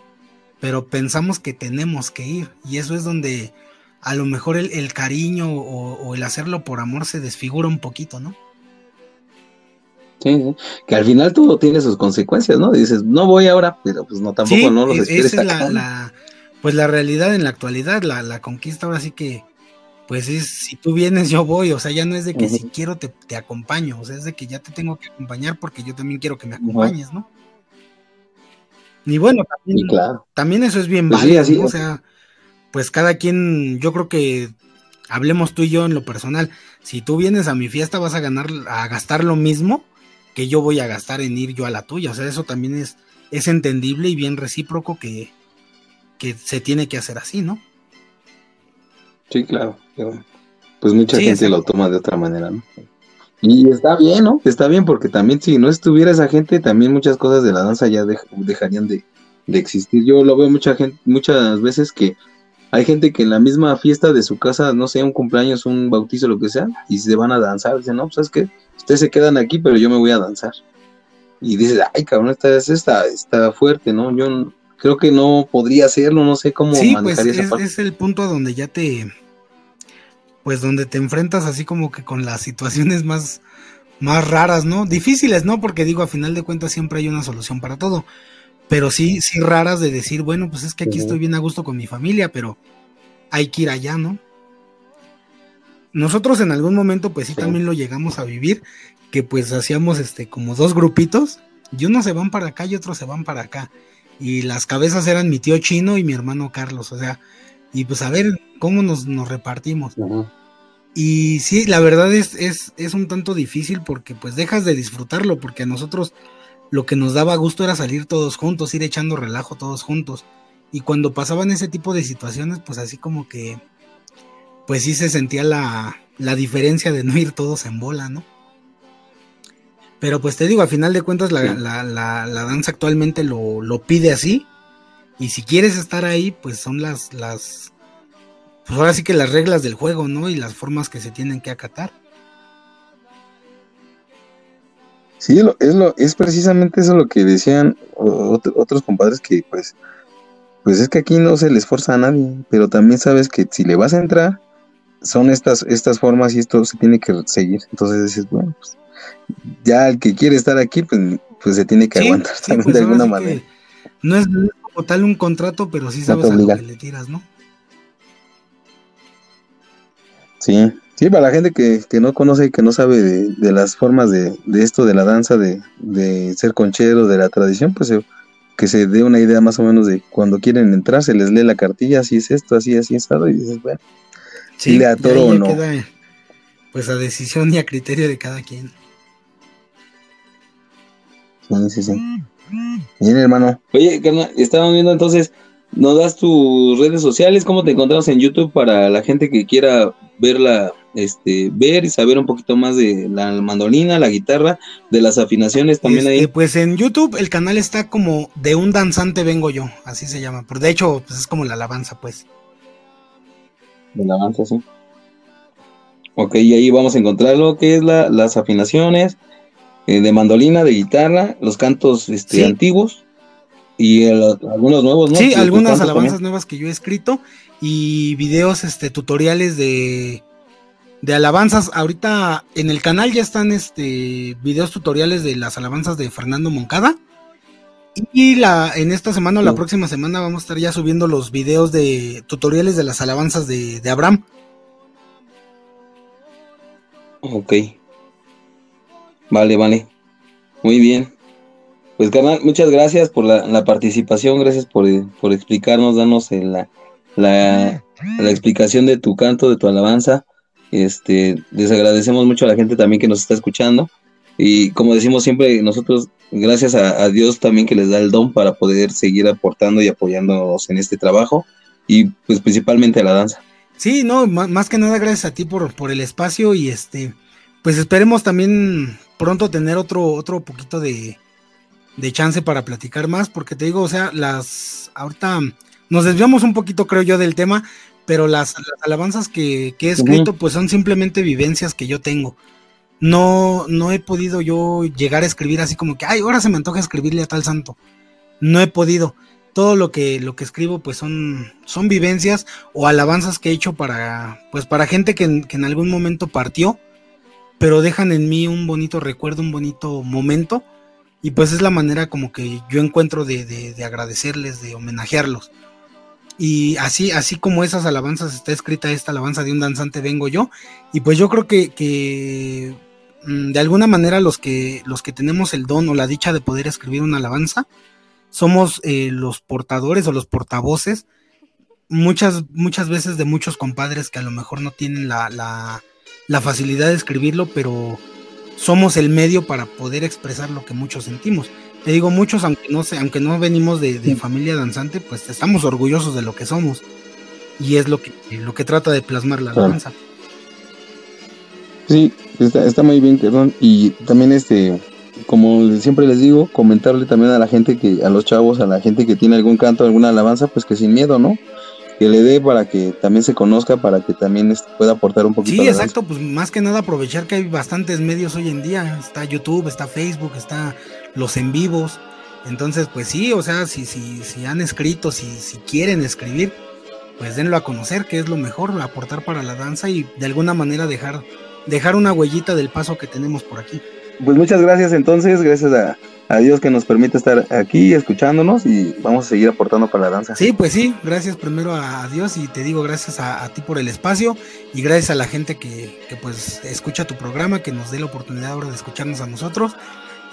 [SPEAKER 3] pero pensamos que tenemos que ir. Y eso es donde a lo mejor el, cariño o, el hacerlo por amor se desfigura un poquito, ¿no?
[SPEAKER 2] Sí, que al final todo tiene sus consecuencias, ¿no? Dices, no voy ahora, pero pues no, tampoco no los esperes
[SPEAKER 3] esa es la, pues la realidad en la actualidad, la, la conquista ahora sí que pues es, si tú vienes, yo voy, o sea, ya no es de que si quiero te, te, acompaño, o sea, es de que ya te tengo que acompañar porque yo también quiero que me acompañes, ¿no? Y bueno, también, claro. también eso es bien pues válido, o sea, pues cada quien, yo creo que hablemos tú y yo en lo personal, si tú vienes a mi fiesta vas a ganar, a gastar lo mismo que yo voy a gastar en ir yo a la tuya, o sea, eso también es, es entendible y bien recíproco que, que se tiene que hacer así, ¿no?
[SPEAKER 2] Sí, claro, pues mucha gente lo toma de otra manera, ¿no? Y está bien, ¿no? Está bien porque también si no estuviera esa gente, también muchas cosas de la danza ya dejarían de, existir. Yo lo veo mucha gente, muchas veces que hay gente que en la misma fiesta de su casa, no sé, un cumpleaños, un bautizo, lo que sea, y se van a danzar. Dicen, no, pues es que ustedes se quedan aquí, pero yo me voy a danzar. Y dices, ay, cabrón, esta, esta está fuerte, ¿no? Yo creo que no podría hacerlo, no sé cómo
[SPEAKER 3] sí, pues es, es el punto donde ya te, pues donde te enfrentas así como que con las situaciones más, más raras, ¿no? Difíciles, ¿no? Porque digo, a final de cuentas siempre hay una solución para todo, pero sí, sí raras de decir, bueno, pues es que aquí estoy bien a gusto con mi familia, pero hay que ir allá, ¿no? Nosotros en algún momento, pues sí, también lo llegamos a vivir, que pues hacíamos este como dos grupitos, y unos se van para acá y otros se van para acá y las cabezas eran mi tío chino y mi hermano Carlos, o sea, y pues a ver cómo nos, nos repartimos. Y sí, la verdad es, es, es, un tanto difícil porque pues dejas de disfrutarlo, porque a nosotros lo que nos daba gusto era salir todos juntos, ir echando relajo todos juntos. Y cuando pasaban ese tipo de situaciones, pues así como que, pues sí se sentía la, la diferencia de no ir todos en bola, ¿no? Pero pues te digo, a final de cuentas la, danza actualmente lo, pide así. Y si quieres estar ahí, pues son las, las, pues ahora sí que las reglas del juego, ¿no? Y las formas que se tienen que acatar.
[SPEAKER 2] Sí, es, lo, es precisamente eso lo que decían otros compadres que pues, pues es que aquí no se les forza a nadie, pero también sabes que si le vas a entrar, son estas, estas formas y esto se tiene que seguir. Entonces dices, bueno, pues ya el que quiere estar aquí, pues, pues se tiene que aguantar también pues de alguna manera.
[SPEAKER 3] No es como tal un contrato, pero sí sabes a lo que le tiras, ¿no?
[SPEAKER 2] Sí, sí, para la gente que, no conoce y que no sabe de, las formas de, esto, de la danza, de, ser conchero, de la tradición, pues eh, que se dé una idea más o menos de cuando quieren entrar, se les lee la cartilla, así es esto, así, así es, y dices, bueno,
[SPEAKER 3] sí, le atoro o no. pues a decisión y a criterio de cada quien.
[SPEAKER 2] Sí, sí, sí. Bien, hermano. Oye, carnal, viendo entonces, ¿nos das tus redes sociales? ¿Cómo te encontramos en YouTube para la gente que quiera verla, este, ver y saber un poquito más de la mandolina, la guitarra, de las afinaciones también ahí?
[SPEAKER 3] Este, pues en YouTube el canal está como de un danzante vengo yo, así se llama. Por de hecho, pues es como la alabanza, pues.
[SPEAKER 2] De la alabanza, sí. Ok, y ahí vamos a encontrar lo que es la, las afinaciones, eh, de mandolina, de guitarra, los cantos este, antiguos y algunos nuevos,
[SPEAKER 3] ¿no? Sí, algunas alabanzas nuevas que yo he escrito y videos, este, tutoriales de, de alabanzas. Ahorita en el canal ya están este videos tutoriales de las alabanzas de Fernando Moncada. Y la, en esta semana o la próxima semana vamos a estar ya subiendo los videos de tutoriales de las alabanzas de, de Abraham.
[SPEAKER 2] Ok. Vale, vale. Muy bien. Pues, carnal, muchas gracias por la, participación, gracias por, explicarnos, darnos la, la, explicación de tu canto, de tu alabanza. Este, les agradecemos mucho a la gente también que nos está escuchando. Y como decimos siempre, nosotros, gracias a, Dios también que les da el don para poder seguir aportando y apoyándonos en este trabajo. y pues principalmente a la danza.
[SPEAKER 3] Sí, no, más que nada gracias a ti por, por el espacio y este, pues esperemos también pronto tener otro, otro poquito de, de chance para platicar más, porque te digo, o sea, las, ahorita nos desviamos un poquito creo yo del tema, pero las, alabanzas que, he escrito pues son simplemente vivencias que yo tengo. No, no he podido yo llegar a escribir así como que, ay, ahora se me antoja escribirle a tal santo. No he podido todo lo que, lo que escribo pues son, son vivencias o alabanzas que he hecho para, pues para gente que, en algún momento partió, pero dejan en mí un bonito recuerdo, un bonito momento, y pues es la manera como que yo encuentro de, de, agradecerles, de homenajearlos. Y así, así como esas alabanzas está escrita esta alabanza de un danzante vengo yo, y pues yo creo que, que de alguna manera los que, los que tenemos el don o la dicha de poder escribir una alabanza, somos eh, los portadores o los portavoces muchas, muchas veces de muchos compadres que a lo mejor no tienen la, la, facilidad de escribirlo, pero somos el medio para poder expresar lo que muchos sentimos. Te digo, muchos, aunque no, sé, aunque no venimos de, familia danzante, pues estamos orgullosos de lo que somos. Y es lo que, lo que trata de plasmar la danza.
[SPEAKER 2] Sí, está, está muy bien, perdón. Y también este, como siempre les digo, comentarle también a la gente que, a los chavos, a la gente que tiene algún canto, alguna alabanza, pues que sin miedo, ¿no? Que le dé para que también se conozca, para que también este, pueda aportar un poquito.
[SPEAKER 3] Sí, exacto, pues más que nada aprovechar que hay bastantes medios hoy en día. Está YouTube, está Facebook, está los en vivos. Entonces, pues sí, o sea, si, si, si han escrito, si, si quieren escribir, pues denlo a conocer, que es lo mejor, aportar para la danza y de alguna manera dejar, dejar una huellita del paso que tenemos por aquí.
[SPEAKER 2] Pues muchas gracias entonces, gracias a, Dios que nos permite estar aquí escuchándonos y vamos a seguir aportando para la danza.
[SPEAKER 3] Sí, pues sí, gracias primero a Dios y te digo gracias a, ti por el espacio y gracias a la gente que, pues escucha tu programa, que nos dé la oportunidad ahora de escucharnos a nosotros.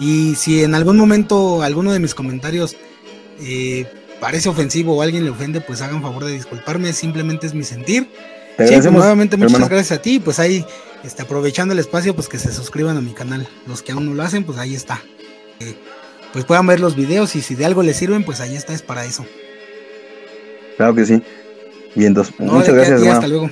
[SPEAKER 3] Y si en algún momento alguno de mis comentarios eh, parece ofensivo o alguien le ofende, pues hagan favor de disculparme, simplemente es mi sentir. Sí, pues, nuevamente muchas gracias a ti, pues ahí este, aprovechando el espacio, pues que se suscriban a mi canal. Los que aún no lo hacen, pues ahí está. Eh, pues puedan ver los videos y si de algo les sirven, pues ahí está, es para eso.
[SPEAKER 2] Claro que sí. Bien, entonces, muchas gracias.
[SPEAKER 3] hasta luego.